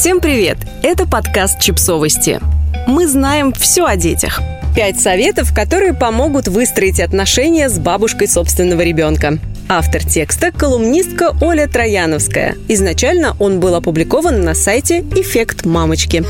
Всем привет! Это подкаст «Чипсовости». Мы знаем все о детях. Пять советов, которые помогут выстроить отношения с бабушкой собственного ребенка. Автор текста – колумнистка Оля Трояновская. Изначально он был опубликован на сайте «Эффект мамочки».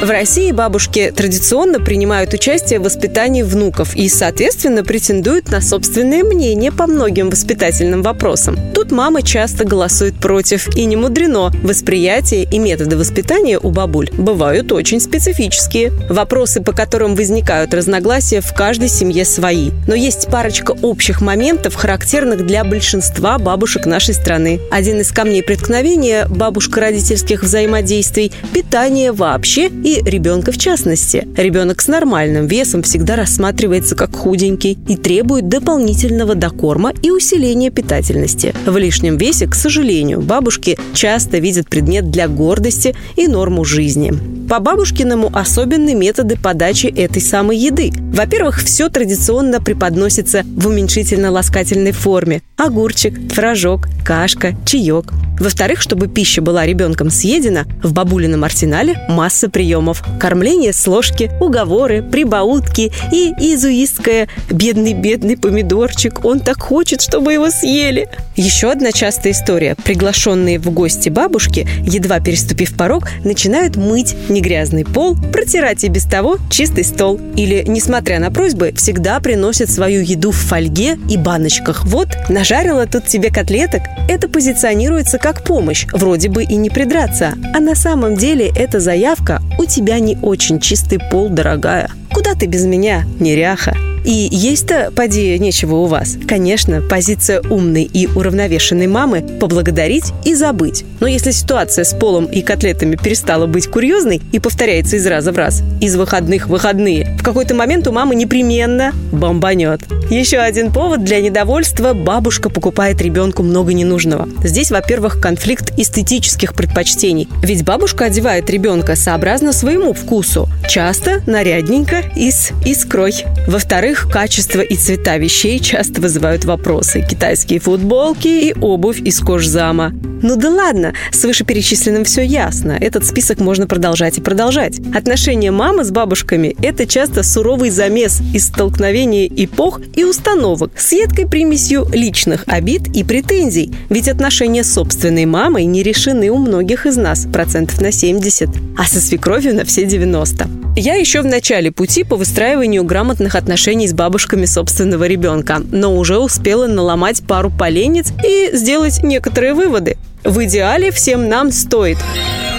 В России бабушки традиционно принимают участие в воспитании внуков и, соответственно, претендуют на собственное мнение по многим воспитательным вопросам. Тут мамы часто голосуют против, и не мудрено. Восприятие и методы воспитания у бабуль бывают очень специфические. Вопросы, по которым возникают разногласия, в каждой семье свои. Но есть парочка общих моментов, характерных для большинства бабушек нашей страны. Один из камней преткновения бабушка-родительских взаимодействий – питание вообще ребенка в частности. Ребенок с нормальным весом всегда рассматривается как худенький и требует дополнительного докорма и усиления питательности. В лишнем весе, к сожалению, бабушки часто видят предмет для гордости и норму жизни. По бабушкиному особенны методы подачи этой самой еды. Во-первых, все традиционно преподносится в уменьшительно-ласкательной форме. Огурчик, творожок, кашка, чаек. Во-вторых, чтобы пища была ребенком съедена, в бабулином арсенале масса приемов. Кормление с ложки, уговоры, прибаутки и изуистское «бедный-бедный помидорчик, он так хочет, чтобы его съели». Еще одна частая история. Приглашенные в гости бабушки, едва переступив порог, начинают мыть негрязный пол, протирать и без того чистый стол. Или, несмотря на просьбы, всегда приносят свою еду в фольге и баночках. Вот, нажарила тут тебе котлеток. Это позиционируется как помощь, вроде бы и не придраться. А на самом деле это заявка «У тебя не очень чистый пол, дорогая». Куда ты без меня, неряха? И есть-то, поди, нечего у вас. Конечно, позиция умной и уравновешенной мамы – поблагодарить и забыть. Но если ситуация с полом и котлетами перестала быть курьезной и повторяется из раза в раз, из выходных в выходные, в какой-то момент у мамы непременно бомбанет. Еще один повод для недовольства – бабушка покупает ребенку много ненужного. Здесь, во-первых, конфликт эстетических предпочтений. Ведь бабушка одевает ребенка сообразно своему вкусу. Часто нарядненько и с искрой. Во-вторых, во-вторых, качество и цвета вещей часто вызывают вопросы. Китайские футболки и обувь из кожзама. Ну да ладно, с вышеперечисленным все ясно. Этот список можно продолжать и продолжать. Отношения мамы с бабушками – это часто суровый замес из столкновения эпох и установок с едкой примесью личных обид и претензий. Ведь отношения с собственной мамой не решены у многих из нас процентов на 70, а со свекровью на все 90. Я еще в начале пути по выстраиванию грамотных отношений с бабушками собственного ребенка, но уже успела наломать пару поленец и сделать некоторые выводы. В идеале всем нам стоит.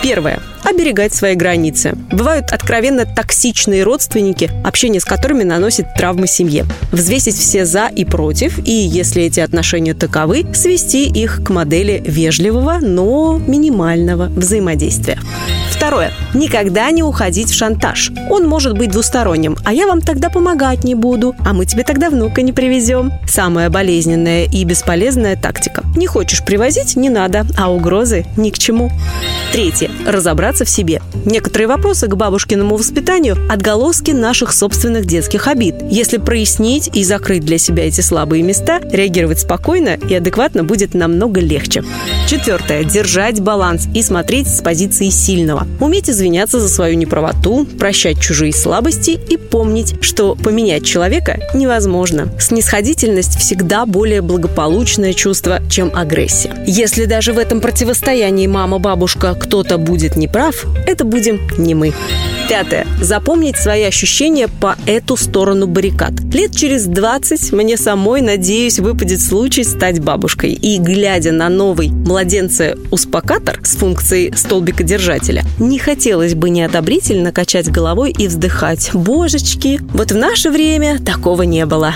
Первое оберегать свои границы. Бывают откровенно токсичные родственники, общение с которыми наносит травмы семье. Взвесить все «за» и «против», и, если эти отношения таковы, свести их к модели вежливого, но минимального взаимодействия. Второе. Никогда не уходить в шантаж. Он может быть двусторонним, а я вам тогда помогать не буду, а мы тебе тогда внука не привезем. Самая болезненная и бесполезная тактика. Не хочешь привозить – не надо, а угрозы – ни к чему. Третье. Разобраться в себе. Некоторые вопросы к бабушкиному воспитанию – отголоски наших собственных детских обид. Если прояснить и закрыть для себя эти слабые места, реагировать спокойно и адекватно будет намного легче. Четвертое. Держать баланс и смотреть с позиции сильного. Уметь извиняться за свою неправоту, прощать чужие слабости и помнить, что поменять человека невозможно. Снисходительность всегда более благополучное чувство, чем агрессия. Если даже в этом противостоянии мама-бабушка кто-то будет неправ, это будем не мы. Пятое. Запомнить свои ощущения по эту сторону баррикад. Лет через 20 мне самой, надеюсь, выпадет случай стать бабушкой. И, глядя на новый младенца-успокатор с функцией столбика-держателя, не хотелось бы неодобрительно качать головой и вздыхать. Божечки, вот в наше время такого не было.